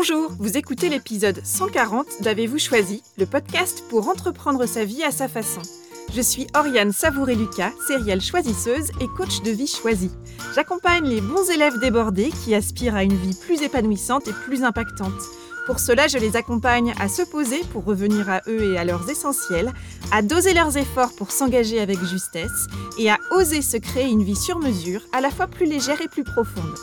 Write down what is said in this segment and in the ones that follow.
Bonjour, vous écoutez l'épisode 140 d'Avez-vous choisi, le podcast pour entreprendre sa vie à sa façon. Je suis Oriane Savouré-Lucas, sérielle choisisseuse et coach de vie choisie. J'accompagne les bons élèves débordés qui aspirent à une vie plus épanouissante et plus impactante. Pour cela, je les accompagne à se poser pour revenir à eux et à leurs essentiels, à doser leurs efforts pour s'engager avec justesse et à oser se créer une vie sur mesure, à la fois plus légère et plus profonde.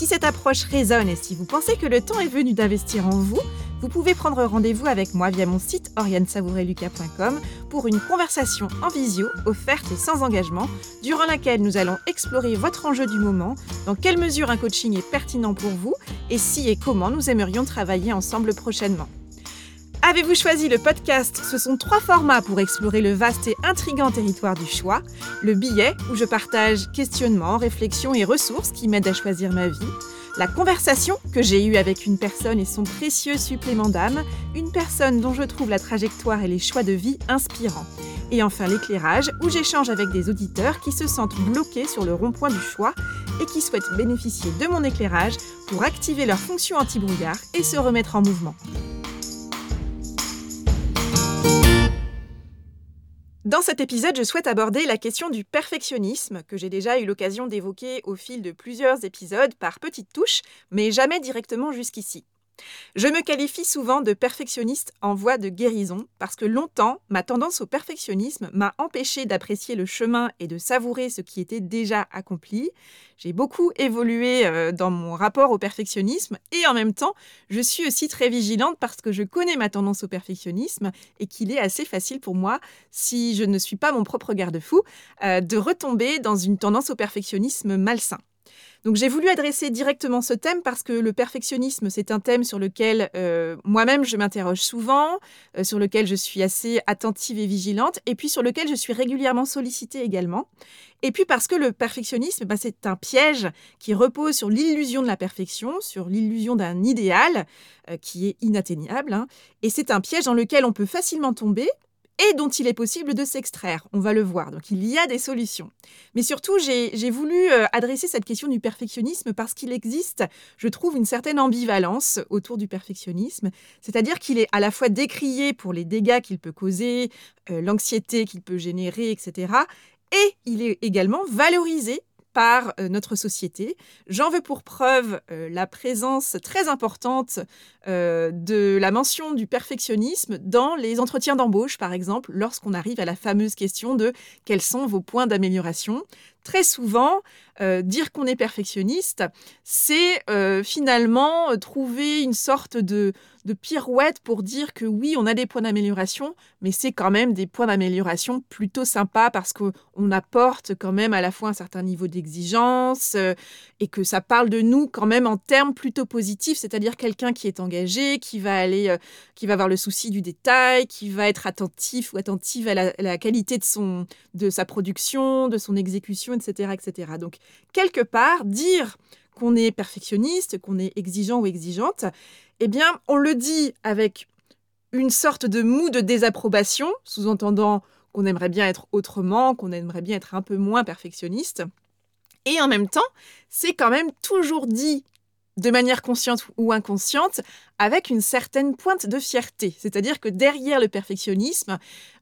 Si cette approche résonne et si vous pensez que le temps est venu d'investir en vous, vous pouvez prendre rendez-vous avec moi via mon site oriansavoureluca.com pour une conversation en visio, offerte et sans engagement, durant laquelle nous allons explorer votre enjeu du moment, dans quelle mesure un coaching est pertinent pour vous et si et comment nous aimerions travailler ensemble prochainement. Avez-vous choisi le podcast Ce sont trois formats pour explorer le vaste et intrigant territoire du choix. Le billet, où je partage questionnements, réflexions et ressources qui m'aident à choisir ma vie. La conversation que j'ai eue avec une personne et son précieux supplément d'âme, une personne dont je trouve la trajectoire et les choix de vie inspirants. Et enfin l'éclairage, où j'échange avec des auditeurs qui se sentent bloqués sur le rond-point du choix et qui souhaitent bénéficier de mon éclairage pour activer leur fonction anti-brouillard et se remettre en mouvement. Dans cet épisode, je souhaite aborder la question du perfectionnisme, que j'ai déjà eu l'occasion d'évoquer au fil de plusieurs épisodes par petites touches, mais jamais directement jusqu'ici. Je me qualifie souvent de perfectionniste en voie de guérison parce que longtemps, ma tendance au perfectionnisme m'a empêché d'apprécier le chemin et de savourer ce qui était déjà accompli. J'ai beaucoup évolué euh, dans mon rapport au perfectionnisme et en même temps, je suis aussi très vigilante parce que je connais ma tendance au perfectionnisme et qu'il est assez facile pour moi, si je ne suis pas mon propre garde-fou, euh, de retomber dans une tendance au perfectionnisme malsain. Donc j'ai voulu adresser directement ce thème parce que le perfectionnisme, c'est un thème sur lequel euh, moi-même je m'interroge souvent, euh, sur lequel je suis assez attentive et vigilante, et puis sur lequel je suis régulièrement sollicitée également. Et puis parce que le perfectionnisme, bah, c'est un piège qui repose sur l'illusion de la perfection, sur l'illusion d'un idéal euh, qui est inatteignable, hein. et c'est un piège dans lequel on peut facilement tomber et dont il est possible de s'extraire. On va le voir. Donc il y a des solutions. Mais surtout, j'ai voulu euh, adresser cette question du perfectionnisme parce qu'il existe, je trouve, une certaine ambivalence autour du perfectionnisme. C'est-à-dire qu'il est à la fois décrié pour les dégâts qu'il peut causer, euh, l'anxiété qu'il peut générer, etc. Et il est également valorisé par euh, notre société. J'en veux pour preuve euh, la présence très importante euh, de la mention du perfectionnisme dans les entretiens d'embauche, par exemple, lorsqu'on arrive à la fameuse question de quels sont vos points d'amélioration. Très souvent, dire qu'on est perfectionniste, c'est finalement trouver une sorte de, pirouette pour dire que oui, on a des points d'amélioration, mais c'est quand même des points d'amélioration plutôt sympas parce qu'on apporte quand même à la fois un certain niveau d'exigence euh, et que ça parle de nous quand même en termes plutôt positifs, c'est-à-dire quelqu'un qui est engagé, qui va aller, euh, qui va avoir le souci du détail, qui va être attentif ou attentive à la, qualité de, son, de sa production, de son exécution, etc., etc. Donc, quelque part, dire qu'on est perfectionniste, qu'on est exigeant ou exigeante, eh bien, on le dit avec une sorte de mou de désapprobation, sous-entendant qu'on aimerait bien être autrement, qu'on aimerait bien être un peu moins perfectionniste. Et en même temps, c'est quand même toujours dit de manière consciente ou inconsciente, avec une certaine pointe de fierté. C'est-à-dire que derrière le perfectionnisme,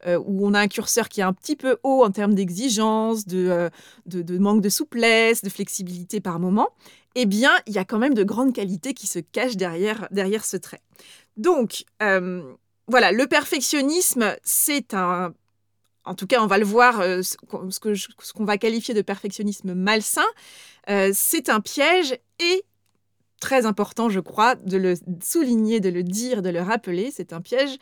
euh, où on a un curseur qui est un petit peu haut en termes d'exigence, de, euh, de, manque de souplesse, de flexibilité par moment, eh bien, il y a quand même de grandes qualités qui se cachent derrière, derrière ce trait. Donc, euh, voilà, le perfectionnisme, c'est un en tout cas, on va le voir, ce qu'on va qualifier de perfectionnisme malsain, c'est un piège et très important, je crois, de le souligner, de le dire, de le rappeler. C'est un piège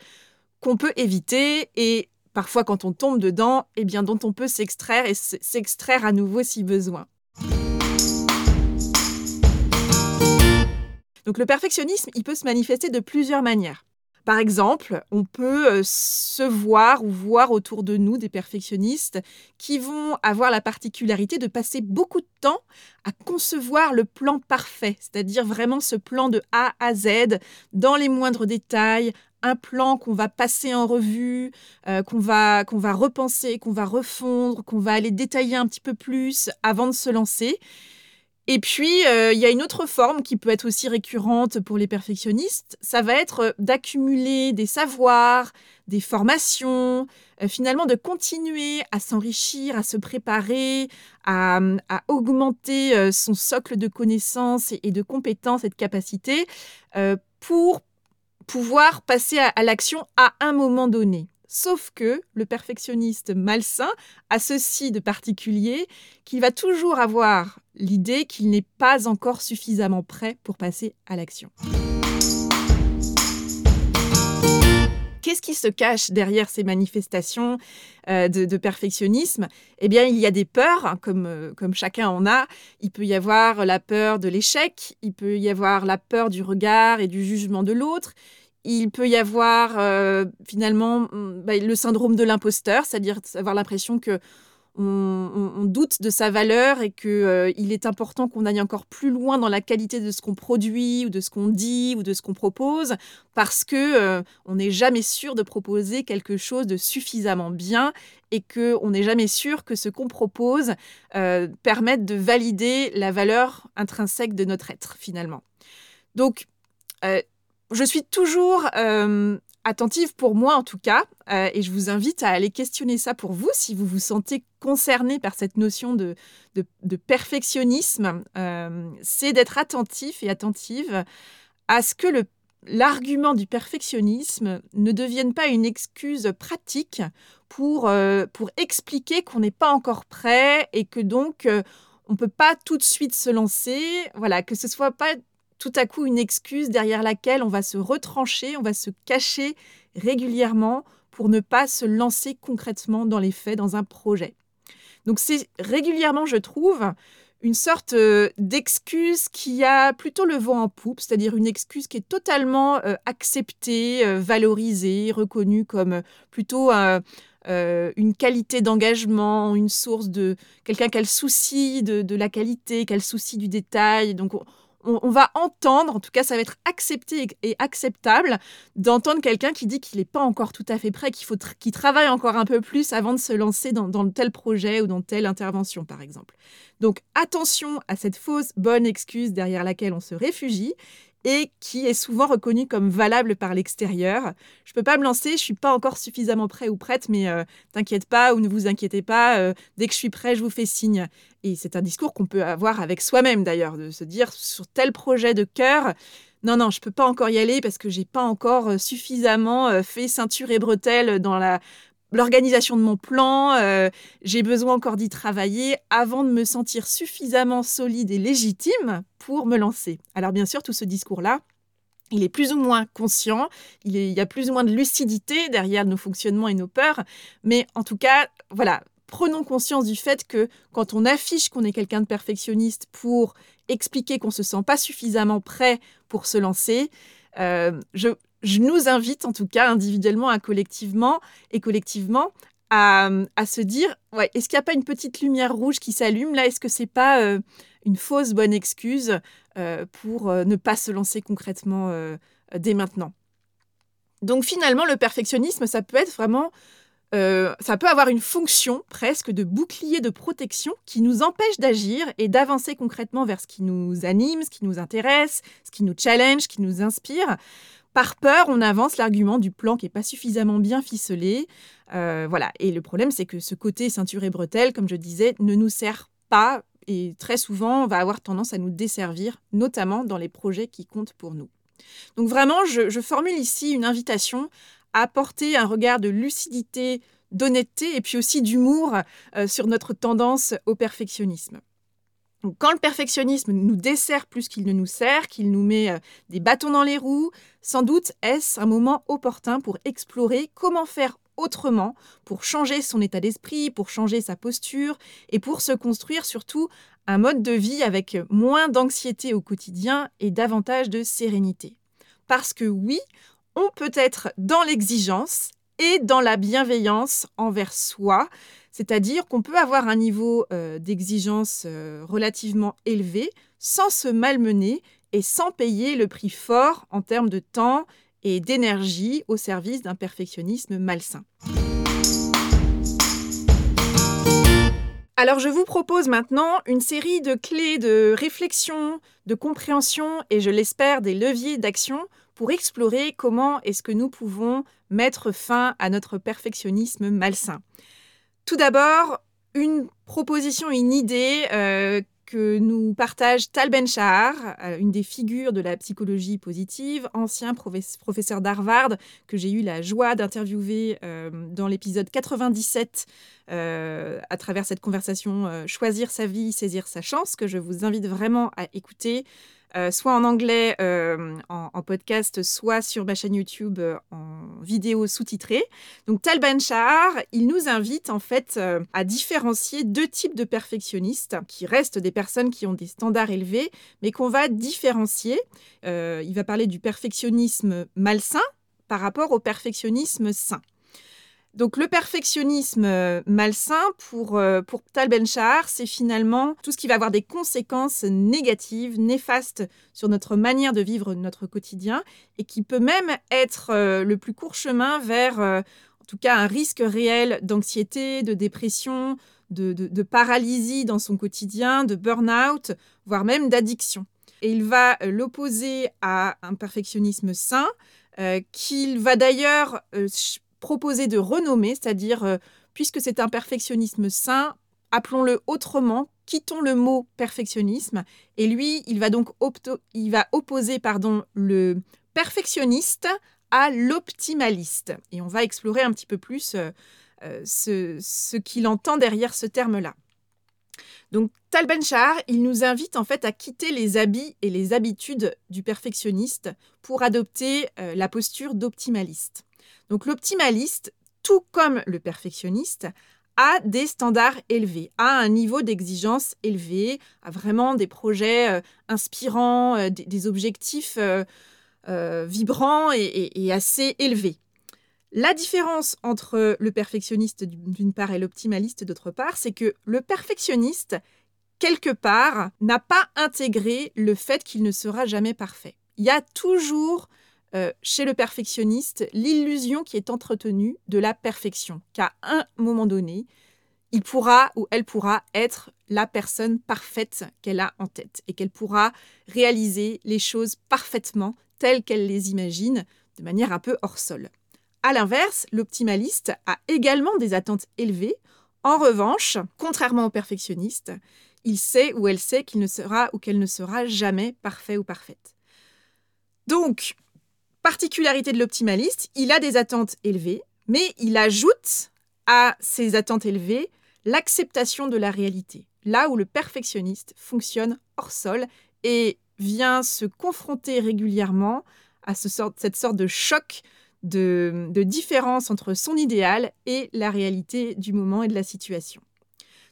qu'on peut éviter et parfois quand on tombe dedans, eh bien dont on peut s'extraire et s'extraire à nouveau si besoin. Donc le perfectionnisme, il peut se manifester de plusieurs manières. Par exemple, on peut euh, se voir ou voir autour de nous des perfectionnistes qui vont avoir la particularité de passer beaucoup de temps à concevoir le plan parfait, c'est-à-dire vraiment ce plan de A à Z, dans les moindres détails, un plan qu'on va passer en revue, euh, qu'on va, qu'on va repenser, qu'on va refondre, qu'on va aller détailler un petit peu plus avant de se lancer. Et puis, euh, il y a une autre forme qui peut être aussi récurrente pour les perfectionnistes, ça va être d'accumuler des savoirs, des formations, euh, finalement de continuer à s'enrichir, à se préparer, à, augmenter euh, son socle de connaissances et, de compétences et de capacités pour pouvoir passer à l'action à un moment donné. Sauf que le perfectionniste malsain a ceci de particulier qu'il va toujours avoir l'idée qu'il n'est pas encore suffisamment prêt pour passer à l'action. Qu'est-ce qui se cache derrière ces manifestations euh, de, perfectionnisme? Eh bien, il y a des peurs, hein, comme, euh, comme chacun en a. Il peut y avoir la peur de l'échec, il peut y avoir la peur du regard et du jugement de l'autre, il peut y avoir euh, finalement mm, bah, le syndrome de l'imposteur, c'est-à-dire avoir l'impression que on, doute de sa valeur et qu'il euh, est important qu'on aille encore plus loin dans la qualité de ce qu'on produit ou de ce qu'on dit ou de ce qu'on propose parce que euh, on n'est jamais sûr de proposer quelque chose de suffisamment bien et que on n'est jamais sûr que ce qu'on propose permette de valider la valeur intrinsèque de notre être finalement. Donc je suis toujours euh, attentive pour moi en tout cas, euh, et je vous invite à aller questionner ça pour vous si vous vous sentez concerné par cette notion de, perfectionnisme. Euh, c'est d'être attentif et attentive à ce que l'argument du perfectionnisme ne devienne pas une excuse pratique pour, pour expliquer qu'on n'est pas encore prêt et que donc on ne peut pas tout de suite se lancer. Voilà, que ce soit pas tout à coup une excuse derrière laquelle on va se retrancher, on va se cacher régulièrement pour ne pas se lancer concrètement dans les faits, dans un projet. Donc c'est régulièrement, je trouve, une sorte euh, d'excuse qui a plutôt le vent en poupe, c'est-à-dire une excuse qui est totalement euh, acceptée, euh, valorisée, reconnue comme plutôt une qualité d'engagement, une source de quelqu'un qui a le souci de, de la qualité, qui a le souci du détail. Donc on, va entendre, en tout cas ça va être accepté et, acceptable d'entendre quelqu'un qui dit qu'il n'est pas encore tout à fait prêt, qu'il faut travaille encore un peu plus avant de se lancer dans tel projet ou dans telle intervention par exemple. Donc attention à cette fausse bonne excuse derrière laquelle on se réfugie et qui est souvent reconnu comme valable par l'extérieur. Je ne peux pas me lancer, je ne suis pas encore suffisamment prêt ou prête, mais euh, t'inquiète pas ou ne vous inquiétez pas, euh, dès que je suis prêt, je vous fais signe. Et c'est un discours qu'on peut avoir avec soi-même d'ailleurs, de se dire sur tel projet de cœur, non, non, je ne peux pas encore y aller parce que j'ai pas encore euh, suffisamment fait ceinture et bretelles dans la l'organisation de mon plan, euh, j'ai besoin encore d'y travailler avant de me sentir suffisamment solide et légitime pour me lancer. Alors bien sûr, tout ce discours-là, il est plus ou moins conscient, il, y a plus ou moins de lucidité derrière nos fonctionnements et nos peurs, mais en tout cas, voilà, prenons conscience du fait que quand on affiche qu'on est quelqu'un de perfectionniste pour expliquer qu'on ne se sent pas suffisamment prêt pour se lancer, euh, je, je nous invite en tout cas individuellement et collectivement, et collectivement à, se dire ouais, est-ce qu'il n'y a pas une petite lumière rouge qui s'allume là? Est-ce que c'est pas euh, une fausse bonne excuse euh, pour euh, ne pas se lancer concrètement dès maintenant? Donc finalement, le perfectionnisme, ça peut être vraiment ça peut avoir une fonction presque de bouclier de protection qui nous empêche d'agir et d'avancer concrètement vers ce qui nous anime, ce qui nous intéresse, ce qui nous challenge, ce qui nous inspire. Par peur, on avance l'argument du plan qui n'est pas suffisamment bien ficelé. Euh, voilà. Et le problème, c'est que ce côté ceinture et bretelle, comme je disais, ne nous sert pas et très souvent va avoir tendance à nous desservir, notamment dans les projets qui comptent pour nous. Donc vraiment, je, formule ici une invitation à apporter un regard de lucidité, d'honnêteté et puis aussi d'humour euh, sur notre tendance au perfectionnisme quand le perfectionnisme nous dessert plus qu'il ne nous sert, qu'il nous met euh, des bâtons dans les roues, sans doute est-ce un moment opportun pour explorer comment faire autrement, pour changer son état d'esprit, pour changer sa posture et pour se construire surtout un mode de vie avec moins d'anxiété au quotidien et davantage de sérénité. Parce que oui, on peut être dans l'exigence et dans la bienveillance envers soi, c'est-à-dire qu'on peut avoir un niveau euh, d'exigence euh, relativement élevé sans se malmener et sans payer le prix fort en termes de temps et d'énergie au service d'un perfectionnisme malsain. Alors je vous propose maintenant une série de clés de réflexion, de compréhension et je l'espère des leviers d'action pour explorer comment est-ce que nous pouvons mettre fin à notre perfectionnisme malsain. Tout d'abord, une proposition, une idée euh, que nous partage Tal Ben-Shahar, euh, une des figures de la psychologie positive, ancien professeur d'Harvard, que j'ai eu la joie d'interviewer euh, dans l'épisode 97 euh, à travers cette conversation Choisir sa vie, saisir sa chance, que je vous invite vraiment à écouter. Euh, soit en anglais euh, en, podcast, soit sur ma chaîne YouTube euh, en vidéo sous-titrée. Donc Tal Ben Shahar, il nous invite en fait à différencier deux types de perfectionnistes, qui restent des personnes qui ont des standards élevés, mais qu'on va différencier. il va parler du perfectionnisme malsain par rapport au perfectionnisme sain. Donc le perfectionnisme euh, malsain pour, euh, pour Tal ben c'est finalement tout ce qui va avoir des conséquences négatives, néfastes sur notre manière de vivre notre quotidien et qui peut même être euh, le plus court chemin vers, en tout cas, un risque réel d'anxiété, de dépression, de, paralysie dans son quotidien, de burn-out, voire même d'addiction. Et il va l'opposer à un perfectionnisme sain, qu'il va d'ailleurs proposer de renommer, c'est-à-dire, euh, puisque c'est un perfectionnisme sain, appelons-le autrement, quittons le mot perfectionnisme. Et lui, il va donc opposer pardon, le perfectionniste à l'optimaliste. Et on va explorer un petit peu plus euh, euh, ce, qu'il entend derrière ce terme-là. Donc Tal il nous invite en fait à quitter les habits et les habitudes du perfectionniste pour adopter la posture d'optimaliste. Donc l'optimaliste, tout comme le perfectionniste, a des standards élevés, a un niveau d'exigence élevé, a vraiment des projets euh, inspirants, euh, des, objectifs euh, vibrants et, assez élevés. La différence entre le perfectionniste d'une part et l'optimaliste d'autre part, c'est que le perfectionniste, quelque part, n'a pas intégré le fait qu'il ne sera jamais parfait. Il y a toujours euh, chez le perfectionniste l'illusion qui est entretenue de la perfection, qu'à un moment donné, il pourra ou elle pourra être la personne parfaite qu'elle a en tête et qu'elle pourra réaliser les choses parfaitement telles qu'elle les imagine, de manière un peu hors sol. A l'inverse, l'optimaliste a également des attentes élevées. En revanche, contrairement au perfectionniste, il sait ou elle sait qu'il ne sera ou qu'elle ne sera jamais parfait ou parfaite. Donc, particularité de l'optimaliste, il a des attentes élevées, mais il ajoute à ces attentes élevées l'acceptation de la réalité. Là où le perfectionniste fonctionne hors sol et vient se confronter régulièrement à cette sorte de choc de, différence entre son idéal et la réalité du moment et de la situation.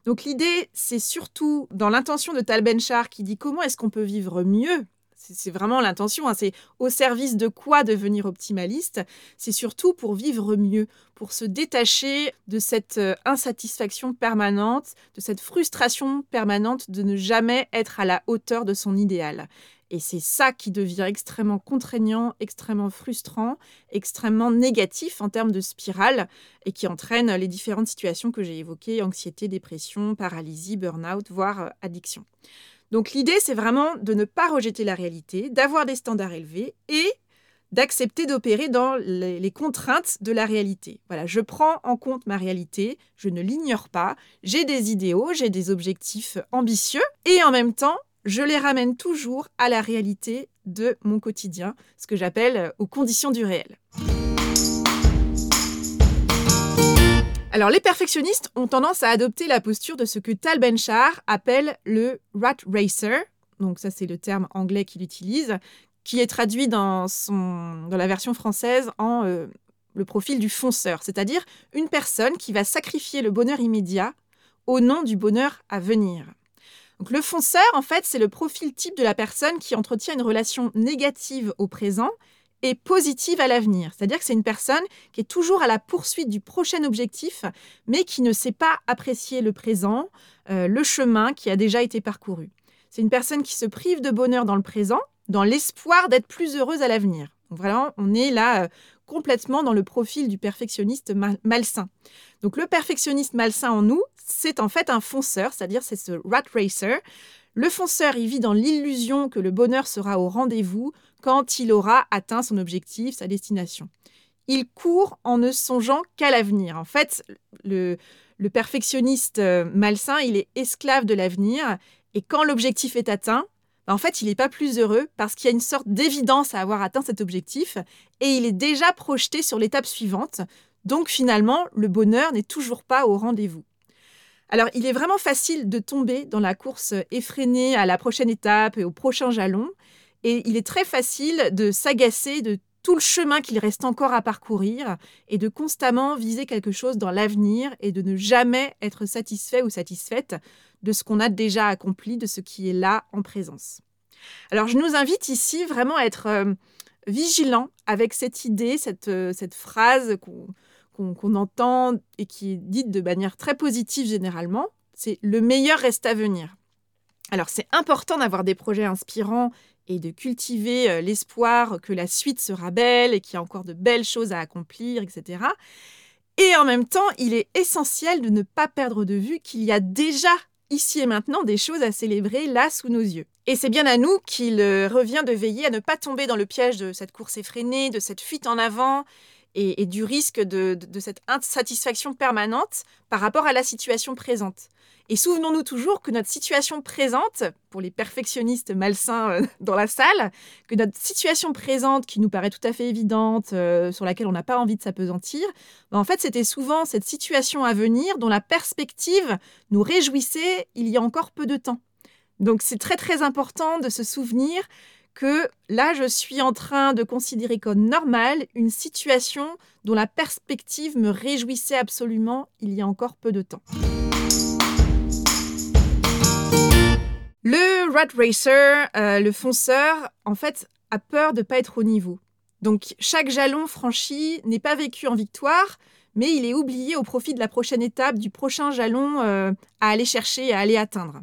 Donc l'idée, c'est surtout dans l'intention de Tal Ben-Shahar qui dit comment est-ce qu'on peut vivre mieux? C'est vraiment l'intention. Hein. C'est au service de quoi devenir optimaliste? C'est surtout pour vivre mieux, pour se détacher de cette euh, insatisfaction permanente, de cette frustration permanente de ne jamais être à la hauteur de son idéal. Et c'est ça qui devient extrêmement contraignant, extrêmement frustrant, extrêmement négatif en termes de spirale et qui entraîne les différentes situations que j'ai évoquées, anxiété, dépression, paralysie, burn-out, voire euh, addiction. Donc l'idée, c'est vraiment de ne pas rejeter la réalité, d'avoir des standards élevés et d'accepter d'opérer dans les, contraintes de la réalité. Voilà, je prends en compte ma réalité, je ne l'ignore pas, j'ai des idéaux, j'ai des objectifs ambitieux et en même temps, je les ramène toujours à la réalité de mon quotidien, ce que j'appelle aux conditions du réel. Alors, les perfectionnistes ont tendance à adopter la posture de ce que Tal ben appelle le rat racer. Donc, ça, c'est le terme anglais qu'il utilise, qui est traduit dans la version française en euh, le profil du fonceur, c'est-à-dire une personne qui va sacrifier le bonheur immédiat au nom du bonheur à venir. Donc, le fonceur, en fait, c'est le profil type de la personne qui entretient une relation négative au présent positive à l'avenir. C'est-à-dire que c'est une personne qui est toujours à la poursuite du prochain objectif, mais qui ne sait pas apprécier le présent, euh, le chemin qui a déjà été parcouru. C'est une personne qui se prive de bonheur dans le présent, dans l'espoir d'être plus heureuse à l'avenir. Donc vraiment, on est là euh, complètement dans le profil du perfectionniste malsain. Donc le perfectionniste malsain en nous, c'est en fait un fonceur, c'est-à-dire c'est ce rat racer. Le fonceur, il vit dans l'illusion que le bonheur sera au rendez-vous quand il aura atteint son objectif, sa destination. Il court en ne songeant qu'à l'avenir. En fait, le, perfectionniste euh, malsain, il est esclave de l'avenir. Et quand l'objectif est atteint, bah, en fait, il n'est pas plus heureux parce qu'il y a une sorte d'évidence à avoir atteint cet objectif et il est déjà projeté sur l'étape suivante. Donc finalement, le bonheur n'est toujours pas au rendez-vous. Alors, il est vraiment facile de tomber dans la course effrénée à la prochaine étape et au prochain jalon. Et il est très facile de s'agacer de tout le chemin qu'il reste encore à parcourir et de constamment viser quelque chose dans l'avenir et de ne jamais être satisfait ou satisfaite de ce qu'on a déjà accompli, de ce qui est là en présence. Alors je nous invite ici vraiment à être euh, vigilant avec cette idée, cette, euh, cette phrase qu'on entend et qui est dite de manière très positive généralement, c'est le meilleur reste à venir. Alors c'est important d'avoir des projets inspirants et de cultiver euh, l'espoir que la suite sera belle et qu'il y a encore de belles choses à accomplir, etc. Et en même temps, il est essentiel de ne pas perdre de vue qu'il y a déjà ici et maintenant des choses à célébrer là sous nos yeux. Et c'est bien à nous qu'il euh, revient de veiller à ne pas tomber dans le piège de cette course effrénée, de cette fuite en avant et, du risque de, cette insatisfaction permanente par rapport à la situation présente. Et souvenons-nous toujours que notre situation présente, pour les perfectionnistes malsains euh, dans la salle, que notre situation présente qui nous paraît tout à fait évidente, euh, sur laquelle on n'a pas envie de s'apesantir, ben, en fait c'était souvent cette situation à venir dont la perspective nous réjouissait il y a encore peu de temps. Donc c'est très très important de se souvenir que là, je suis en train de considérer comme normal une situation dont la perspective me réjouissait absolument il y a encore peu de temps. Le rat racer, euh, le fonceur, en fait, a peur de ne pas être au niveau. Donc chaque jalon franchi n'est pas vécu en victoire, mais il est oublié au profit de la prochaine étape, du prochain jalon euh, à aller chercher, à aller atteindre.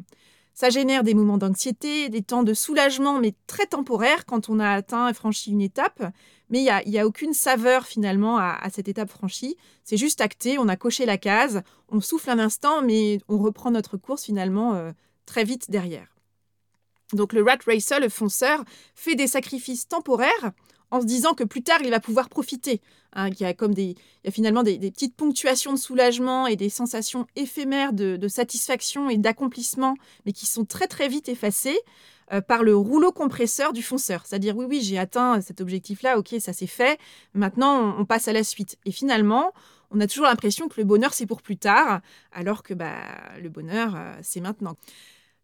Ça génère des moments d'anxiété, des temps de soulagement, mais très temporaires quand on a atteint et franchi une étape. Mais il n'y a, aucune saveur finalement à, cette étape franchie. C'est juste acté, on a coché la case, on souffle un instant, mais on reprend notre course finalement euh, très vite derrière. Donc le rat racer, le fonceur, fait des sacrifices temporaires en se disant que plus tard il va pouvoir profiter. Hein, il, y a comme des, il y a finalement des, petites ponctuations de soulagement et des sensations éphémères de, satisfaction et d'accomplissement, mais qui sont très très vite effacées euh, par le rouleau compresseur du fonceur. C'est-à-dire oui oui j'ai atteint cet objectif-là, ok ça c'est fait, maintenant on, passe à la suite. Et finalement on a toujours l'impression que le bonheur c'est pour plus tard, alors que bah, le bonheur euh, c'est maintenant.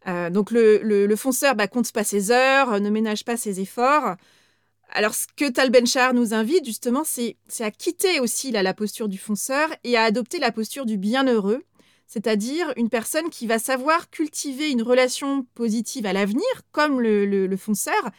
Euh, donc le, le, fonceur bah, compte pas ses heures, ne ménage pas ses efforts. Alors, ce que Tal Benchar nous invite, justement, c'est à quitter aussi la posture du fonceur et à adopter la posture du bienheureux, c'est-à-dire une personne qui va savoir cultiver une relation positive à l'avenir, comme le, fonceur,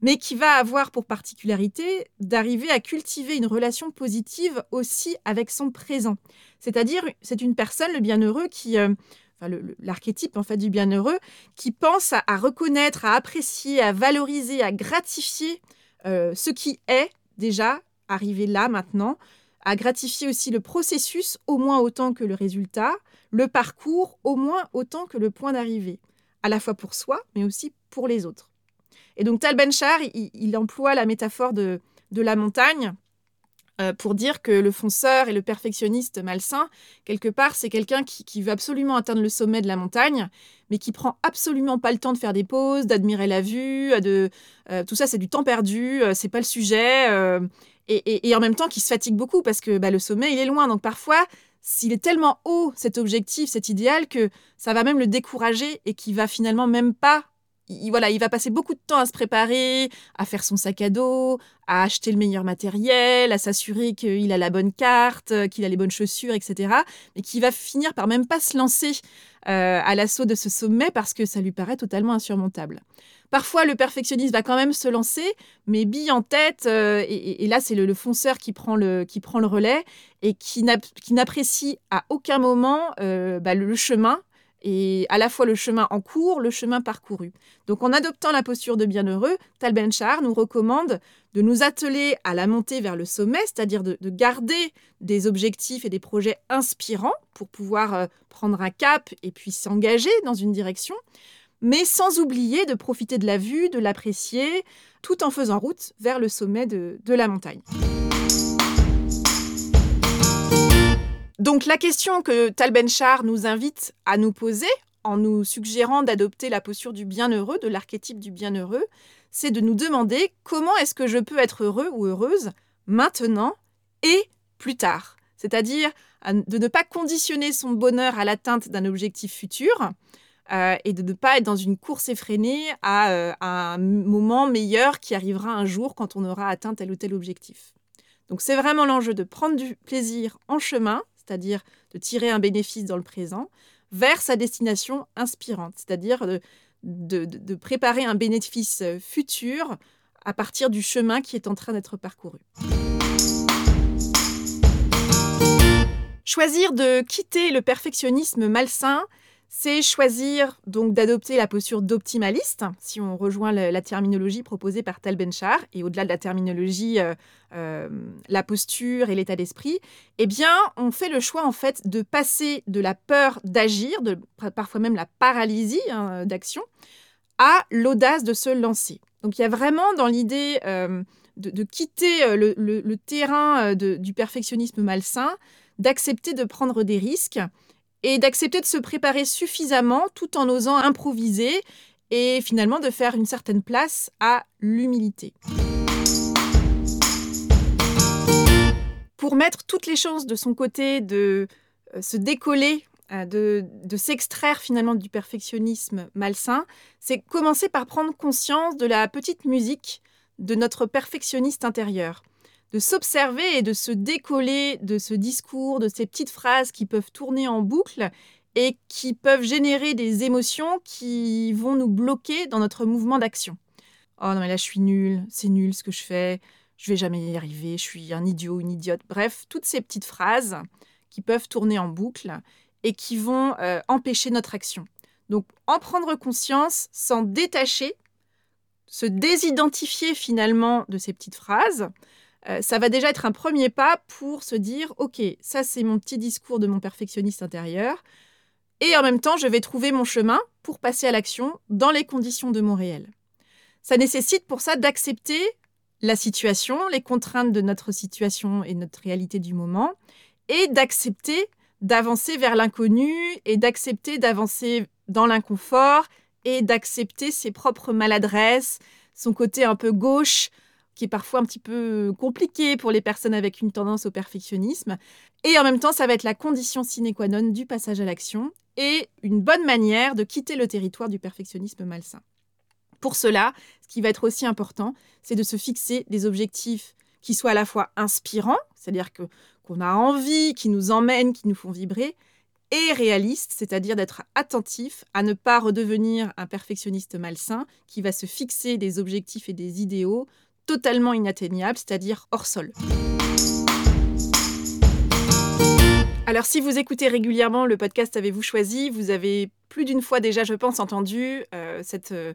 mais qui va avoir pour particularité d'arriver à cultiver une relation positive aussi avec son présent. C'est-à-dire, c'est une personne, le bienheureux, qui... Euh, l'archétype en fait du bienheureux, qui pense à, reconnaître, à apprécier, à valoriser, à gratifier euh, ce qui est déjà arrivé là maintenant, à gratifier aussi le processus au moins autant que le résultat, le parcours au moins autant que le point d'arrivée, à la fois pour soi, mais aussi pour les autres. Et donc Tal Ben-Shahar, il, emploie la métaphore de, de la montagne euh, pour dire que le fonceur et le perfectionniste malsain, quelque part, c'est quelqu'un qui, veut absolument atteindre le sommet de la montagne, mais qui prend absolument pas le temps de faire des pauses, d'admirer la vue, de euh, tout ça, c'est du temps perdu, euh, c'est pas le sujet, et, en même temps qui se fatigue beaucoup parce que bah, le sommet il est loin, donc parfois s'il est tellement haut cet objectif, cet idéal que ça va même le décourager et qu'il va finalement même pas il, voilà, il va passer beaucoup de temps à se préparer, à faire son sac à dos, à acheter le meilleur matériel, à s'assurer qu'il a la bonne carte, qu'il a les bonnes chaussures, etc. Mais qui va finir par même pas se lancer euh, à l'assaut de ce sommet parce que ça lui paraît totalement insurmontable. Parfois, le perfectionniste va quand même se lancer, mais bille en tête, euh, et, là, c'est le, fonceur qui prend le, qui prend le relais et qui n'apprécie à aucun moment euh, bah, le chemin et à la fois le chemin en cours, le chemin parcouru. Donc en adoptant la posture de bienheureux, Tal Ben-Shahar nous recommande de nous atteler à la montée vers le sommet, c'est-à-dire de, garder des objectifs et des projets inspirants pour pouvoir euh, prendre un cap et puis s'engager dans une direction, mais sans oublier de profiter de la vue, de l'apprécier, tout en faisant route vers le sommet de la montagne. Donc la question que Tal Ben-Shahar nous invite à nous poser en nous suggérant d'adopter la posture du bienheureux, de l'archétype du bienheureux, c'est de nous demander comment est-ce que je peux être heureux ou heureuse maintenant et plus tard. C'est-à-dire de ne pas conditionner son bonheur à l'atteinte d'un objectif futur euh, et de ne pas être dans une course effrénée euh, à un moment meilleur qui arrivera un jour quand on aura atteint tel ou tel objectif. Donc c'est vraiment l'enjeu de prendre du plaisir en chemin, c'est-à-dire de tirer un bénéfice dans le présent, vers sa destination inspirante, c'est-à-dire de, préparer un bénéfice futur à partir du chemin qui est en train d'être parcouru. Choisir de quitter le perfectionnisme malsain, c'est choisir donc d'adopter la posture d'optimaliste, si on rejoint la, terminologie proposée par Tal Benchar, et au-delà de la terminologie, euh, euh, la posture et l'état d'esprit, eh bien, on fait le choix en fait de passer de la peur d'agir, de parfois même la paralysie hein, d'action, à l'audace de se lancer. Donc il y a vraiment dans l'idée euh, de, quitter le, terrain du perfectionnisme malsain, d'accepter de prendre des risques et d'accepter de se préparer suffisamment tout en osant improviser et finalement de faire une certaine place à l'humilité. Pour mettre toutes les chances de son côté de euh, se décoller, euh, de, de s'extraire finalement du perfectionnisme malsain, c'est commencer par prendre conscience de la petite musique de notre perfectionniste intérieur de s'observer et de se décoller de ce discours, de ces petites phrases qui peuvent tourner en boucle et qui peuvent générer des émotions qui vont nous bloquer dans notre mouvement d'action. Oh non mais là je suis nulle, c'est nul ce que je fais, je vais jamais y arriver, je suis un idiot, une idiote. Bref, toutes ces petites phrases qui peuvent tourner en boucle et qui vont euh, empêcher notre action. Donc en prendre conscience, s'en détacher, se désidentifier finalement de ces petites phrases, euh, ça va déjà être un premier pas pour se dire, OK, ça c'est mon petit discours de mon perfectionniste intérieur, et en même temps, je vais trouver mon chemin pour passer à l'action dans les conditions de mon réel. Ça nécessite pour ça d'accepter la situation, les contraintes de notre situation et notre réalité du moment, et d'accepter d'avancer vers l'inconnu, et d'accepter d'avancer dans l'inconfort, et d'accepter ses propres maladresses, son côté un peu gauche, qui est parfois un petit peu compliqué pour les personnes avec une tendance au perfectionnisme. Et en même temps, ça va être la condition sine qua non du passage à l'action et une bonne manière de quitter le territoire du perfectionnisme malsain. Pour cela, ce qui va être aussi important, c'est de se fixer des objectifs qui soient à la fois inspirants, c'est-à-dire qu'on a envie, qui nous emmènent, qui nous font vibrer, et réalistes, c'est-à-dire d'être attentif à ne pas redevenir un perfectionniste malsain qui va se fixer des objectifs et des idéaux totalement inatteignable, c'est-à-dire hors sol. Alors si vous écoutez régulièrement le podcast Avez-vous choisi, vous avez plus d'une fois déjà, je pense, entendu euh, cette, euh,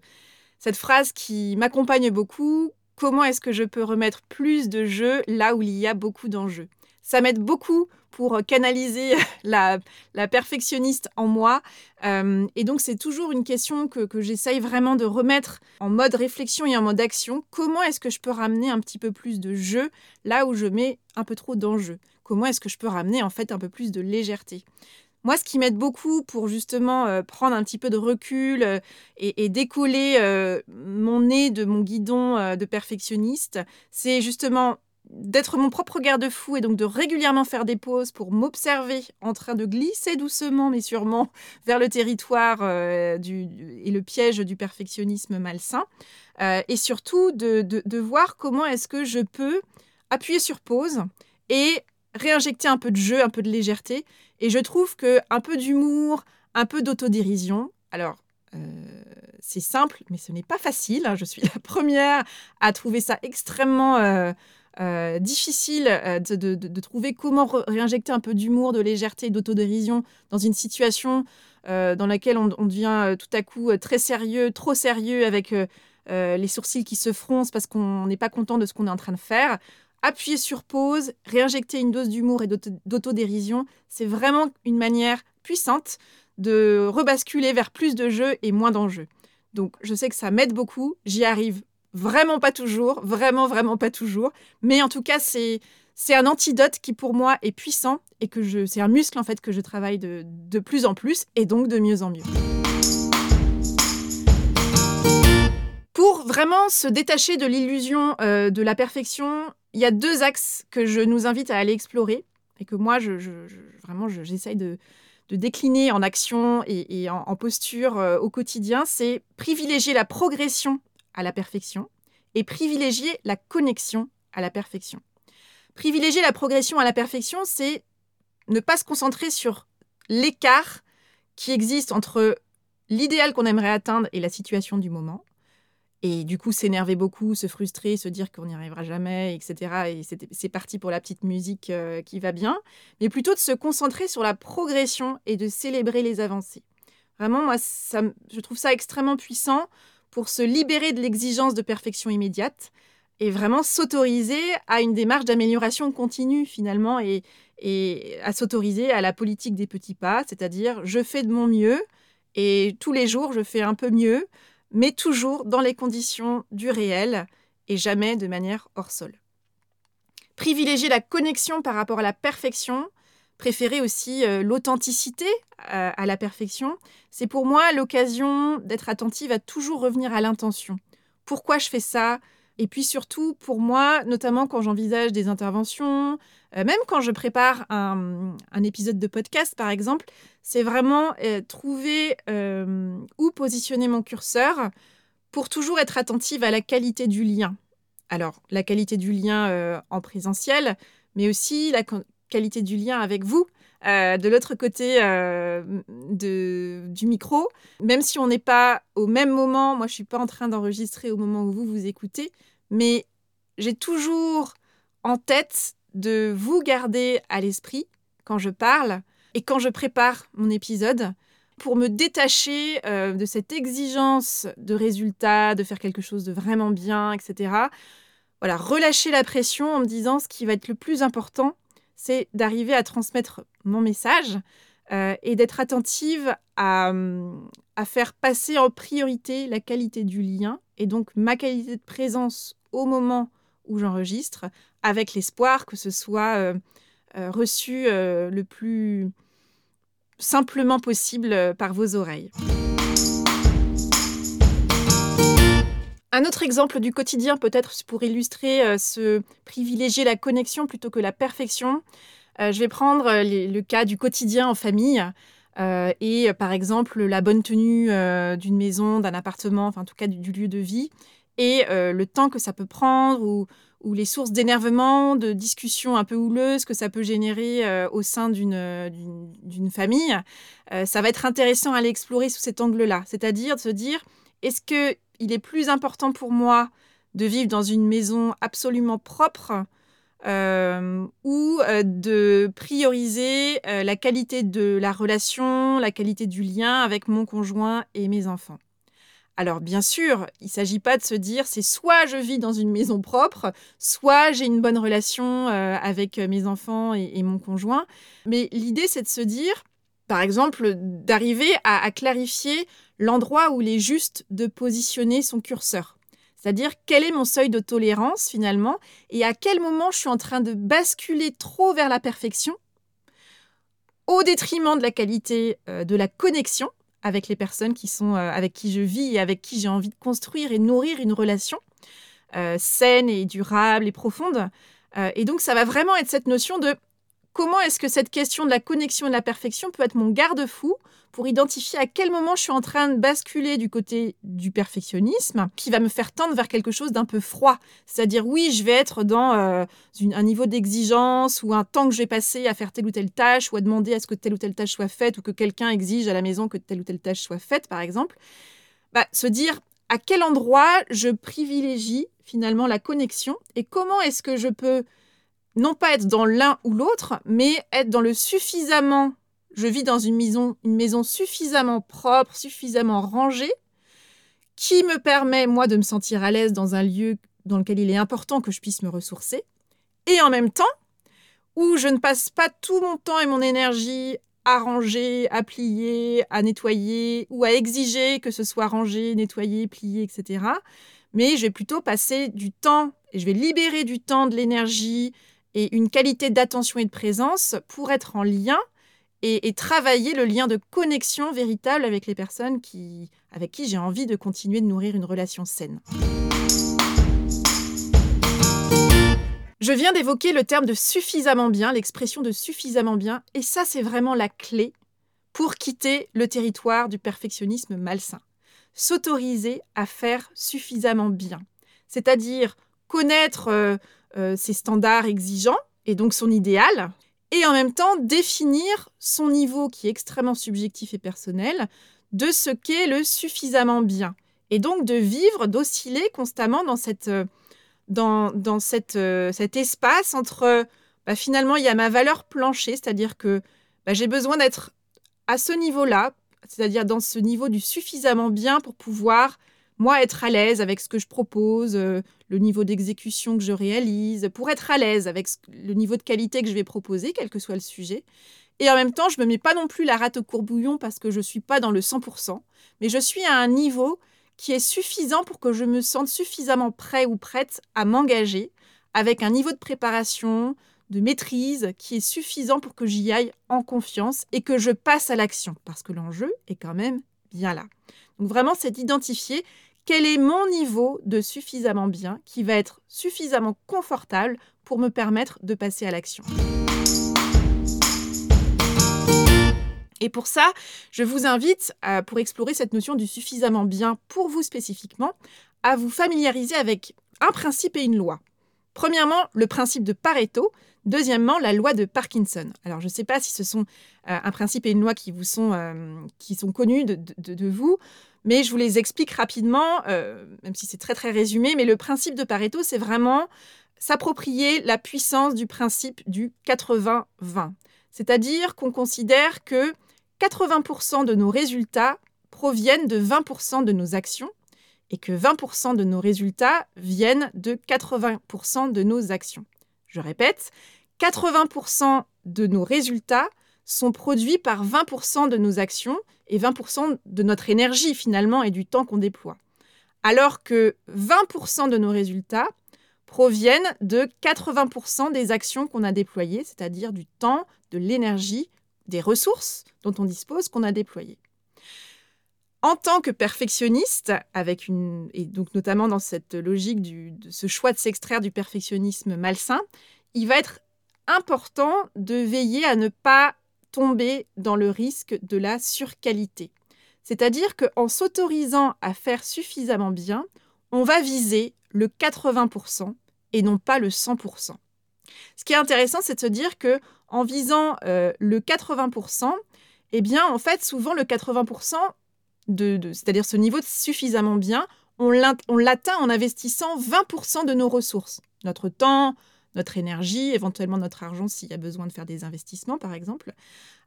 cette phrase qui m'accompagne beaucoup. Comment est-ce que je peux remettre plus de jeux là où il y a beaucoup d'enjeux? Ça m'aide beaucoup pour canaliser la, perfectionniste en moi. Euh, et donc, c'est toujours une question que, j'essaye vraiment de remettre en mode réflexion et en mode action. Comment est-ce que je peux ramener un petit peu plus de jeu là où je mets un peu trop d'enjeu Comment est-ce que je peux ramener en fait un peu plus de légèreté? Moi, ce qui m'aide beaucoup pour justement euh, prendre un petit peu de recul euh, et, décoller mon nez de mon guidon de perfectionniste, c'est justement d'être mon propre garde-fou et donc de régulièrement faire des pauses pour m'observer en train de glisser doucement mais sûrement vers le territoire euh, du, et le piège du perfectionnisme malsain. Euh, et surtout de, de, voir comment est-ce que je peux appuyer sur pause et réinjecter un peu de jeu, un peu de légèreté. Et je trouve que un peu d'humour, un peu d'autodérision, alors euh, c'est simple, mais ce n'est pas facile. Hein. Je suis la première à trouver ça extrêmement euh, difficile euh, de, trouver comment réinjecter un peu d'humour, de légèreté, d'autodérision dans une situation dans laquelle on, devient tout à coup très sérieux, trop sérieux, avec les sourcils qui se froncent parce qu'on n'est pas content de ce qu'on est en train de faire. Appuyer sur pause, réinjecter une dose d'humour et d'autodérision, c'est vraiment une manière puissante de rebasculer vers plus de jeux et moins d'enjeux. Donc je sais que ça m'aide beaucoup, j'y arrive vraiment pas toujours, vraiment vraiment pas toujours, mais en tout cas c'est c'est un antidote qui pour moi est puissant et que je c'est un muscle en fait que je travaille de, de plus en plus et donc de mieux en mieux. Pour vraiment se détacher de l'illusion euh, de la perfection, il y a deux axes que je nous invite à aller explorer et que moi, je, vraiment, j'essaye de, décliner en action et, en, posture euh, au quotidien. C'est privilégier la progression à la perfection et privilégier la connexion à la perfection. Privilégier la progression à la perfection, c'est ne pas se concentrer sur l'écart qui existe entre l'idéal qu'on aimerait atteindre et la situation du moment. Et du coup, s'énerver beaucoup, se frustrer, se dire qu'on n'y arrivera jamais, etc. Et c'est parti pour la petite musique euh, qui va bien. Mais plutôt de se concentrer sur la progression et de célébrer les avancées. Vraiment, moi, ça, je trouve ça extrêmement puissant pour se libérer de l'exigence de perfection immédiate et vraiment s'autoriser à une démarche d'amélioration continue finalement et, à s'autoriser à la politique des petits pas, c'est-à-dire je fais de mon mieux et tous les jours je fais un peu mieux mais toujours dans les conditions du réel et jamais de manière hors sol. Privilégier la connexion par rapport à la perfection, préférer aussi euh, l'authenticité euh, à la perfection, c'est pour moi l'occasion d'être attentive à toujours revenir à l'intention. Pourquoi je fais ça? Et puis surtout, pour moi, notamment quand j'envisage des interventions, euh, même quand je prépare un, épisode de podcast, par exemple, c'est vraiment trouver où positionner mon curseur pour toujours être attentive à la qualité du lien. Alors, la qualité du lien en présentiel, mais aussi la qualité du lien avec vous, de l'autre côté du micro. Même si on n'est pas au même moment, moi je suis pas en train d'enregistrer au moment où vous vous écoutez, mais j'ai toujours en tête de vous garder à l'esprit quand je parle et quand je prépare mon épisode pour me détacher euh, de cette exigence de résultat, de faire quelque chose de vraiment bien, etc. Voilà, relâcher la pression en me disant ce qui va être le plus important, c'est d'arriver à transmettre mon message euh, et d'être attentive à, faire passer en priorité la qualité du lien et donc ma qualité de présence au moment où j'enregistre, avec l'espoir que ce soit euh, euh, reçu le plus simplement possible par vos oreilles. Un autre exemple du quotidien, peut-être pour illustrer ce privilégier la connexion plutôt que la perfection, je vais prendre le cas du quotidien en famille. et par exemple la bonne tenue d'une maison, d'un appartement, enfin en tout cas du lieu de vie, et euh, le temps que ça peut prendre ou, les sources d'énervement, de discussions un peu houleuses que ça peut générer euh, au sein d'une famille, euh, ça va être intéressant à l'explorer sous cet angle-là. C'est-à-dire de se dire, est-ce qu'il est plus important pour moi de vivre dans une maison absolument propre ou de prioriser la qualité de la relation, la qualité du lien avec mon conjoint et mes enfants alors bien sûr, il ne s'agit pas de se dire c'est soit je vis dans une maison propre, soit j'ai une bonne relation euh, avec mes enfants et, mon conjoint. Mais l'idée c'est de se dire, par exemple, d'arriver à, clarifier l'endroit où il est juste de positionner son curseur. C'est-à-dire quel est mon seuil de tolérance finalement et à quel moment je suis en train de basculer trop vers la perfection au détriment de la qualité euh, de la connexion avec les personnes qui sont euh, avec qui je vis et avec qui j'ai envie de construire et nourrir une relation euh, saine et durable et profonde. Et donc ça va vraiment être cette notion de comment est-ce que cette question de la connexion et de la perfection peut être mon garde-fou pour identifier à quel moment je suis en train de basculer du côté du perfectionnisme qui va me faire tendre vers quelque chose d'un peu froid. C'est-à-dire, oui, je vais être dans euh, un niveau d'exigence ou un temps que je vais passer à faire telle ou telle tâche ou à demander à ce que telle ou telle tâche soit faite ou que quelqu'un exige à la maison que telle ou telle tâche soit faite, par exemple. Bah, se dire à quel endroit je privilégie finalement la connexion et comment est-ce que je peux non pas être dans l'un ou l'autre, mais être dans le suffisamment je vis dans une maison, une maison suffisamment propre, suffisamment rangée, qui me permet, moi, de me sentir à l'aise dans un lieu dans lequel il est important que je puisse me ressourcer, et en même temps, où je ne passe pas tout mon temps et mon énergie à ranger, à plier, à nettoyer, ou à exiger que ce soit rangé, nettoyé, plié, etc. Mais je vais plutôt passer du temps, et je vais libérer du temps, de l'énergie, et une qualité d'attention et de présence pour être en lien et, travailler le lien de connexion véritable avec les personnes qui, avec qui j'ai envie de continuer de nourrir une relation saine. Je viens d'évoquer le terme de suffisamment bien, l'expression de suffisamment bien, et ça c'est vraiment la clé pour quitter le territoire du perfectionnisme malsain. S'autoriser à faire suffisamment bien, c'est-à-dire connaître euh, euh, ses standards exigeants et donc son idéal, et en même temps définir son niveau qui est extrêmement subjectif et personnel de ce qu'est le suffisamment bien. Et donc de vivre, d'osciller constamment dans, cette, euh, dans, dans cette, euh, cet espace entre bah, finalement il y a ma valeur plancher, c'est-à-dire que bah, j'ai besoin d'être à ce niveau-là, c'est-à-dire dans ce niveau du suffisamment bien pour pouvoir moi, être à l'aise avec ce que je propose, euh, le niveau d'exécution que je réalise, pour être à l'aise avec le niveau de qualité que je vais proposer, quel que soit le sujet. Et en même temps, je ne me mets pas non plus la rate au courbouillon parce que je ne suis pas dans le 100%, mais je suis à un niveau qui est suffisant pour que je me sente suffisamment prêt ou prête à m'engager avec un niveau de préparation, de maîtrise qui est suffisant pour que j'y aille en confiance et que je passe à l'action parce que l'enjeu est quand même bien là. Donc vraiment, c'est d'identifier quel est mon niveau de suffisamment bien qui va être suffisamment confortable pour me permettre de passer à l'action? Et pour ça, je vous invite, pour explorer cette notion du suffisamment bien pour vous spécifiquement, à vous familiariser avec un principe et une loi. Premièrement, le principe de Pareto. Deuxièmement, la loi de Parkinson. Alors, je ne sais pas si ce sont euh, un principe et une loi qui vous sont, euh, qui sont connus de, vous. Mais je vous les explique rapidement, euh, même si c'est très très résumé. Mais le principe de Pareto, c'est vraiment s'approprier la puissance du principe du 80-20. C'est-à-dire qu'on considère que 80% de nos résultats proviennent de 20% de nos actions et que 20% de nos résultats viennent de 80% de nos actions. Je répète, 80% de nos résultats sont produits par 20% de nos actions et 20% de notre énergie finalement et du temps qu'on déploie. Alors que 20% de nos résultats proviennent de 80% des actions qu'on a déployées, c'est-à-dire du temps, de l'énergie, des ressources dont on dispose qu'on a déployées. En tant que perfectionniste, avec une, et donc notamment dans cette logique de ce choix de s'extraire du perfectionnisme malsain, il va être important de veiller à ne pas tomber dans le risque de la surqualité. C'est-à-dire qu'en s'autorisant à faire suffisamment bien, on va viser le 80% et non pas le 100%. Ce qui est intéressant, c'est de se dire que en visant euh, le 80%, eh bien, en fait, souvent le 80%, de, c'est-à-dire ce niveau de suffisamment bien, on l'atteint en investissant 20% de nos ressources, notre temps, notre énergie, éventuellement notre argent s'il y a besoin de faire des investissements, par exemple.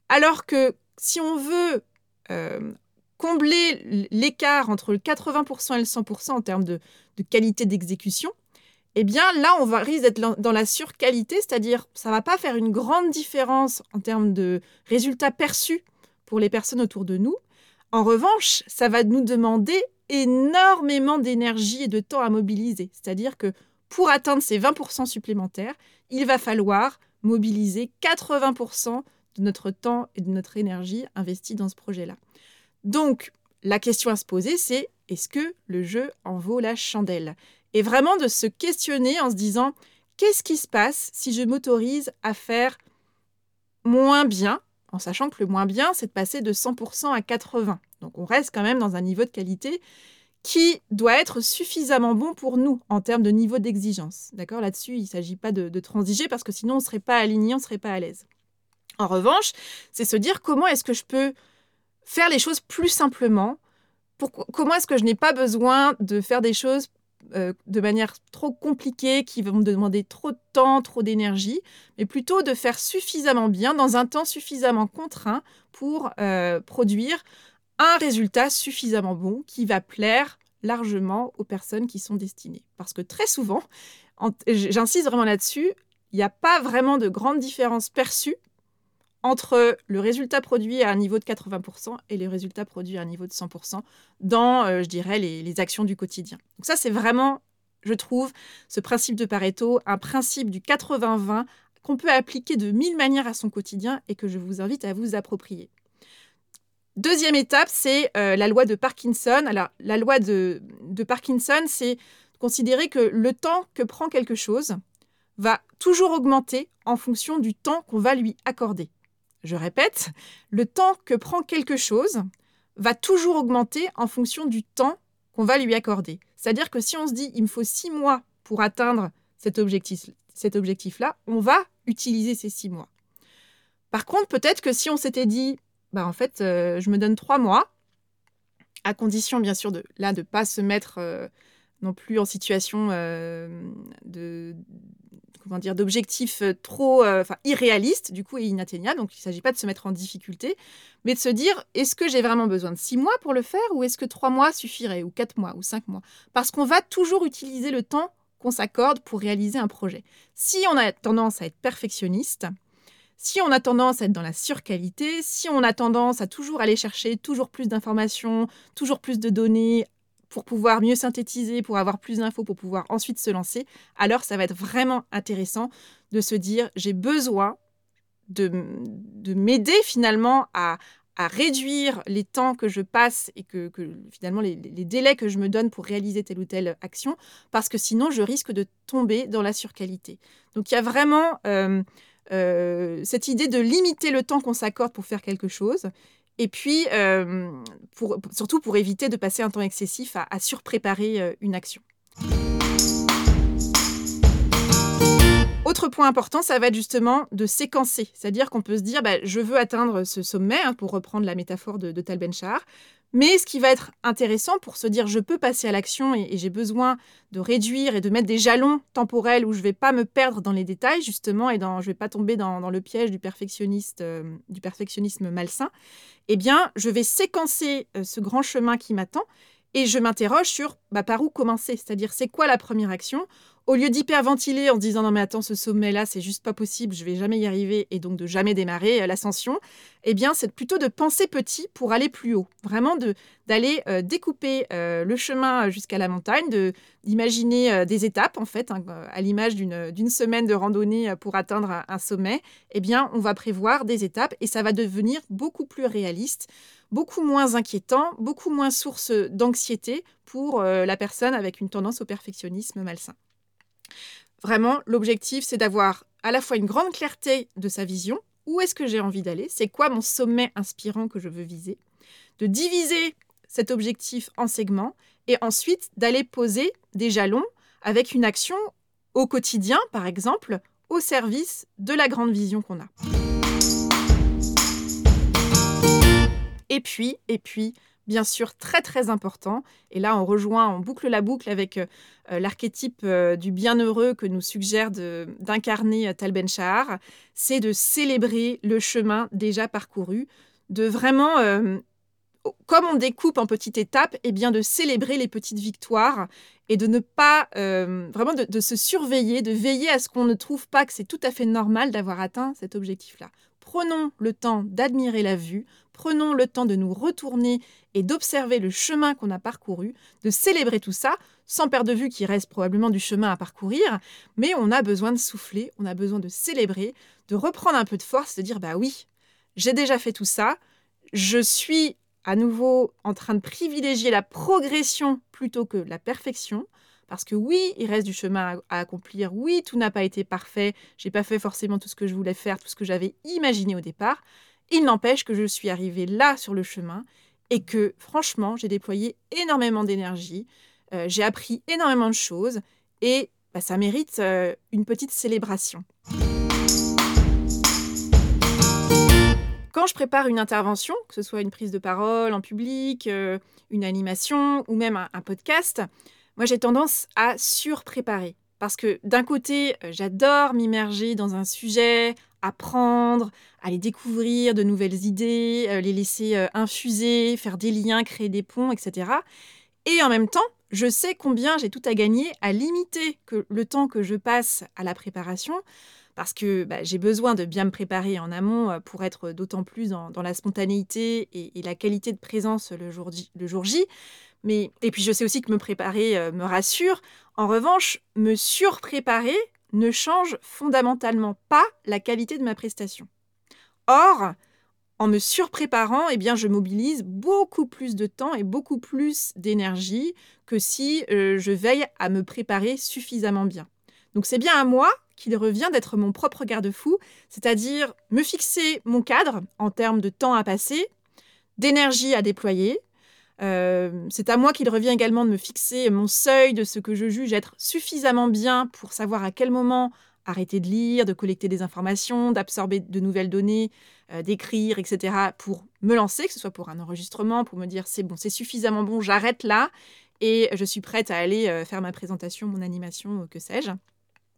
Alors que si on veut euh, combler l'écart entre le 80% et le 100% en termes de, qualité d'exécution, eh bien là, on va risque d'être dans la surqualité, c'est-à-dire ça va pas faire une grande différence en termes de résultats perçus pour les personnes autour de nous. En revanche, ça va nous demander énormément d'énergie et de temps à mobiliser. C'est-à-dire que pour atteindre ces 20% supplémentaires, il va falloir mobiliser 80% de notre temps et de notre énergie investie dans ce projet-là. Donc, la question à se poser, c'est est-ce que le jeu en vaut la chandelle? Et vraiment de se questionner en se disant qu'est-ce qui se passe si je m'autorise à faire moins bien, en sachant que le moins bien, c'est de passer de 100% à 80%. Donc on reste quand même dans un niveau de qualité qui doit être suffisamment bon pour nous en termes de niveau d'exigence. D'accord? Là-dessus, il ne s'agit pas de, transiger parce que sinon on ne serait pas aligné, on ne serait pas à l'aise. En revanche, c'est se dire comment est-ce que je peux faire les choses plus simplement Comment est-ce que je n'ai pas besoin de faire des choses euh, de manière trop compliquée, qui vont me demander trop de temps, trop d'énergie, mais plutôt de faire suffisamment bien dans un temps suffisamment contraint pour euh, produire un résultat suffisamment bon qui va plaire largement aux personnes qui sont destinées. Parce que très souvent, j'insiste vraiment là-dessus, il n'y a pas vraiment de grande différence perçue entre le résultat produit à un niveau de 80% et les résultats produits à un niveau de 100% dans, euh, je dirais, les, actions du quotidien. Donc ça, c'est vraiment, je trouve, ce principe de Pareto, un principe du 80-20 qu'on peut appliquer de mille manières à son quotidien et que je vous invite à vous approprier. Deuxième étape, c'est euh, la loi de Parkinson. Alors, la loi de, Parkinson, c'est considérer que le temps que prend quelque chose va toujours augmenter en fonction du temps qu'on va lui accorder. Je répète, le temps que prend quelque chose va toujours augmenter en fonction du temps qu'on va lui accorder. C'est-à-dire que si on se dit il me faut six mois pour atteindre cet objectif-là, on va utiliser ces six mois. Par contre, peut-être que si on s'était dit, bah en fait, euh, je me donne trois mois, à condition bien sûr de là de pas se mettre euh, non plus en situation euh, de comment dire, d'objectifs trop irréalistes, du coup, et inatteignables. Donc, il ne s'agit pas de se mettre en difficulté, mais de se dire, est-ce que j'ai vraiment besoin de six mois pour le faire ou est-ce que trois mois suffirait, ou quatre mois, ou cinq mois? Parce qu'on va toujours utiliser le temps qu'on s'accorde pour réaliser un projet. Si on a tendance à être perfectionniste, si on a tendance à être dans la surqualité, si on a tendance à toujours aller chercher toujours plus d'informations, toujours plus de données, pour pouvoir mieux synthétiser, pour avoir plus d'infos, pour pouvoir ensuite se lancer, alors ça va être vraiment intéressant de se dire j'ai besoin de, de m'aider finalement à, réduire les temps que je passe et que, finalement les, délais que je me donne pour réaliser telle ou telle action, parce que sinon je risque de tomber dans la surqualité. Donc il y a vraiment euh, cette idée de limiter le temps qu'on s'accorde pour faire quelque chose et puis, euh, surtout pour éviter de passer un temps excessif à, surpréparer euh, une action. Autre point important, ça va être justement de séquencer. C'est-à-dire qu'on peut se dire, bah, je veux atteindre ce sommet, hein, pour reprendre la métaphore de, de Tal Ben-Shahar. Mais ce qui va être intéressant pour se dire, je peux passer à l'action et, j'ai besoin de réduire et de mettre des jalons temporels où je ne vais pas me perdre dans les détails, justement, et dans, je ne vais pas tomber dans, le piège euh, du perfectionnisme malsain, eh bien, je vais séquencer euh, ce grand chemin qui m'attend et je m'interroge sur bah, par où commencer, c'est-à-dire c'est quoi la première action? Au lieu d'hyperventiler en se disant non mais attends ce sommet là c'est juste pas possible je vais jamais y arriver et donc de jamais démarrer euh, l'ascension eh bien c'est plutôt de penser petit pour aller plus haut. Vraiment de d'aller euh, découper euh, le chemin jusqu'à la montagne de d'imaginer des étapes en fait hein, à l'image d'une semaine de randonnée pour atteindre un, un, sommet. Eh bien on va prévoir des étapes et ça va devenir beaucoup plus réaliste beaucoup moins inquiétant beaucoup moins source d'anxiété pour la personne avec une tendance au perfectionnisme malsain Vraiment, l'objectif, c'est d'avoir à la fois une grande clarté de sa vision, où est-ce que j'ai envie d'aller, c'est quoi mon sommet inspirant que je veux viser, de diviser cet objectif en segments et ensuite d'aller poser des jalons avec une action au quotidien, par exemple, au service de la grande vision qu'on a. Et puis, et puis, bien sûr très très important. Et là, on rejoint, on boucle la boucle avec euh, l'archétype euh, du bienheureux que nous suggère d'incarner euh, Tal Ben Shahar, c'est de célébrer le chemin déjà parcouru, de vraiment, comme on découpe en petites étapes, et eh bien de célébrer les petites victoires et de ne pas vraiment de, de se surveiller, de veiller à ce qu'on ne trouve pas que c'est tout à fait normal d'avoir atteint cet objectif-là. Prenons le temps d'admirer la vue, prenons le temps de nous retourner et d'observer le chemin qu'on a parcouru, de célébrer tout ça, sans perdre de vue qu'il reste probablement du chemin à parcourir, mais on a besoin de souffler, on a besoin de célébrer, de reprendre un peu de force, de dire bah oui, j'ai déjà fait tout ça, je suis à nouveau en train de privilégier la progression plutôt que la perfection. Parce que oui, il reste du chemin à, accomplir. Oui, tout n'a pas été parfait. J'ai pas fait forcément tout ce que je voulais faire, tout ce que j'avais imaginé au départ. Il n'empêche que je suis arrivée là sur le chemin et que franchement, j'ai déployé énormément d'énergie, euh, j'ai appris énormément de choses et bah, ça mérite euh, une petite célébration. Quand je prépare une intervention, que ce soit une prise de parole en public, euh, une animation ou même un, podcast, moi j'ai tendance à surpréparer. Parce que d'un côté, euh, j'adore m'immerger dans un sujet, apprendre, aller découvrir de nouvelles idées, euh, les laisser euh, infuser, faire des liens, créer des ponts, etc. Et en même temps, je sais combien j'ai tout à gagner à limiter le temps que je passe à la préparation, parce que bah, j'ai besoin de bien me préparer en amont pour être d'autant plus dans, la spontanéité et, la qualité de présence le jour J. Mais, et puis je sais aussi que me préparer euh, me rassure. En revanche, me surpréparer ne change fondamentalement pas la qualité de ma prestation. Or, en me surpréparant, eh bien, je mobilise beaucoup plus de temps et beaucoup plus d'énergie que si euh, je veille à me préparer suffisamment bien. Donc c'est bien à moi qu'il revient d'être mon propre garde-fou, c'est-à-dire me fixer mon cadre en termes de temps à passer, d'énergie à déployer, euh, c'est à moi qu'il revient également de me fixer mon seuil de ce que je juge être suffisamment bien pour savoir à quel moment arrêter de lire, de collecter des informations, d'absorber de nouvelles données, euh, d'écrire, etc. pour me lancer, que ce soit pour un enregistrement, pour me dire c'est bon, c'est suffisamment bon, j'arrête là et je suis prête à aller euh, faire ma présentation, mon animation, que sais-je.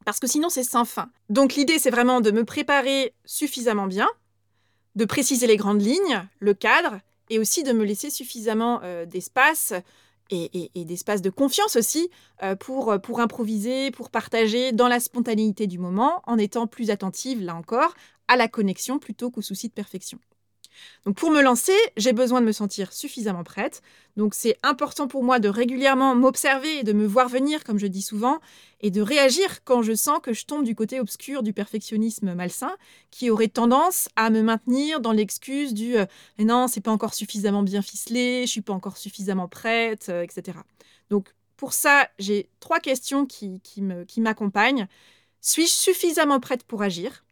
Parce que sinon c'est sans fin. Donc l'idée c'est vraiment de me préparer suffisamment bien, de préciser les grandes lignes, le cadre, et aussi de me laisser suffisamment euh, d'espace et, d'espace de confiance aussi euh, euh, pour improviser, pour partager dans la spontanéité du moment, en étant plus attentive, là encore, à la connexion plutôt qu'au souci de perfection. Donc pour me lancer, j'ai besoin de me sentir suffisamment prête. Donc c'est important pour moi de régulièrement m'observer et de me voir venir, comme je dis souvent, et de réagir quand je sens que je tombe du côté obscur du perfectionnisme malsain, qui aurait tendance à me maintenir dans l'excuse du euh, mais non, c'est pas encore suffisamment bien ficelé, je suis pas encore suffisamment prête, euh, etc. Donc pour ça, j'ai trois questions qui, qui m'accompagnent. Suis-je suffisamment prête pour agir?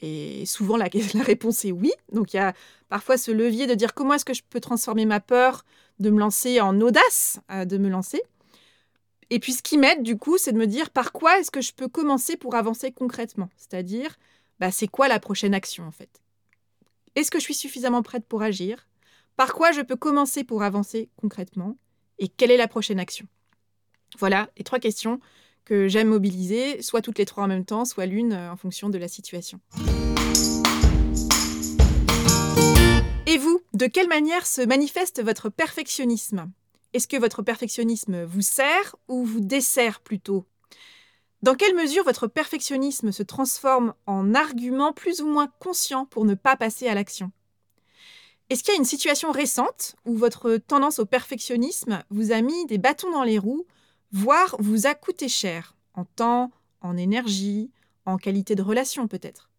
Et souvent, la, réponse est oui. Donc, il y a parfois ce levier de dire comment est-ce que je peux transformer ma peur de me lancer en audace euh, de me lancer? Et puis, ce qui m'aide, du coup, c'est de me dire par quoi est-ce que je peux commencer pour avancer concrètement? C'est-à-dire, bah, c'est quoi la prochaine action, en fait? Est-ce que je suis suffisamment prête pour agir? Par quoi je peux commencer pour avancer concrètement? Et quelle est la prochaine action? Voilà les trois questions que j'aime mobiliser, soit toutes les trois en même temps, soit l'une euh, en fonction de la situation. Et vous, de quelle manière se manifeste votre perfectionnisme? Est-ce que votre perfectionnisme vous sert ou vous dessert plutôt? Dans quelle mesure votre perfectionnisme se transforme en argument plus ou moins conscient pour ne pas passer à l'action? Est-ce qu'il y a une situation récente où votre tendance au perfectionnisme vous a mis des bâtons dans les roues voire vous a coûté cher, en temps, en énergie, en qualité de relation peut-être.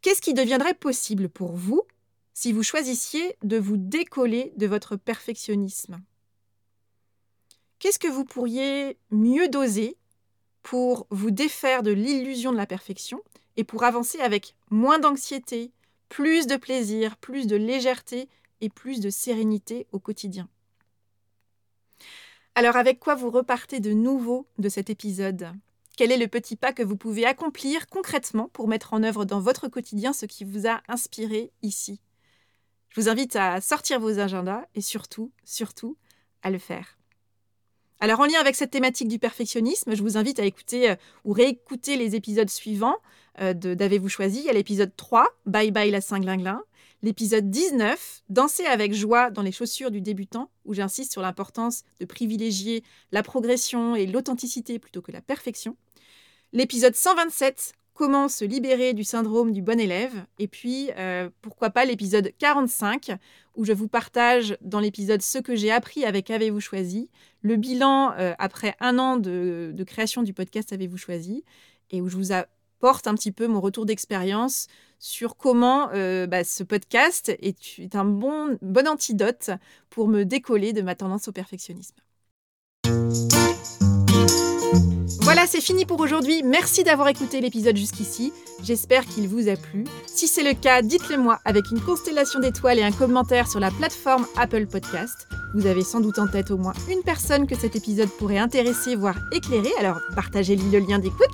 Qu'est-ce qui deviendrait possible pour vous si vous choisissiez de vous décoller de votre perfectionnisme? Qu'est-ce que vous pourriez mieux doser pour vous défaire de l'illusion de la perfection et pour avancer avec moins d'anxiété, plus de plaisir, plus de légèreté et plus de sérénité au quotidien? Alors avec quoi vous repartez de nouveau de cet épisode? Quel est le petit pas que vous pouvez accomplir concrètement pour mettre en œuvre dans votre quotidien ce qui vous a inspiré ici? Je vous invite à sortir vos agendas et surtout, surtout, à le faire. Alors en lien avec cette thématique du perfectionnisme, je vous invite à écouter euh, ou réécouter les épisodes suivants euh, d'Avez-vous choisi. Il y a l'épisode 3, Bye bye la Saint-Glinglin, l'épisode 19, Danser avec joie dans les chaussures du débutant, où j'insiste sur l'importance de privilégier la progression et l'authenticité plutôt que la perfection. L'épisode 127, Comment se libérer du syndrome du bon élève. Et puis, euh, pourquoi pas l'épisode 45, où je vous partage dans l'épisode Ce que j'ai appris avec Avez-vous choisi, le bilan euh, après un an de, de création du podcast Avez-vous choisi, et où je vous apporte un petit peu mon retour d'expérience sur comment euh, bah, ce podcast est, un bon, bon antidote pour me décoller de ma tendance au perfectionnisme. Voilà, c'est fini pour aujourd'hui. Merci d'avoir écouté l'épisode jusqu'ici. J'espère qu'il vous a plu. Si c'est le cas, dites-le moi avec une constellation d'étoiles et un commentaire sur la plateforme Apple Podcast. Vous avez sans doute en tête au moins une personne que cet épisode pourrait intéresser, voire éclairer, alors partagez-lui le lien d'écoute.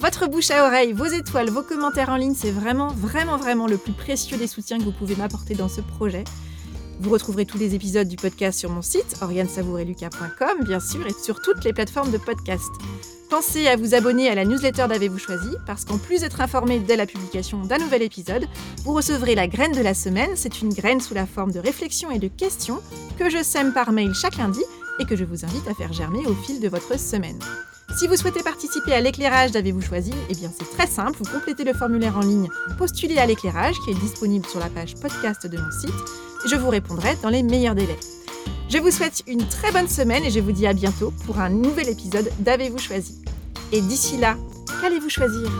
Votre bouche à oreille, vos étoiles, vos commentaires en ligne, c'est vraiment, vraiment, vraiment le plus précieux des soutiens que vous pouvez m'apporter dans ce projet. Vous retrouverez tous les épisodes du podcast sur mon site, oriansavoureluca.com, bien sûr, et sur toutes les plateformes de podcast. Pensez à vous abonner à la newsletter d'Avez-vous choisi, parce qu'en plus d'être informé dès la publication d'un nouvel épisode, vous recevrez la graine de la semaine. C'est une graine sous la forme de réflexions et de questions que je sème par mail chaque lundi et que je vous invite à faire germer au fil de votre semaine. Si vous souhaitez participer à l'éclairage d'Avez-vous choisi, eh bien c'est très simple, vous complétez le formulaire en ligne Postulez à l'éclairage qui est disponible sur la page podcast de mon site et je vous répondrai dans les meilleurs délais. Je vous souhaite une très bonne semaine et je vous dis à bientôt pour un nouvel épisode d'Avez-vous choisi. Et d'ici là, qu'allez-vous choisir?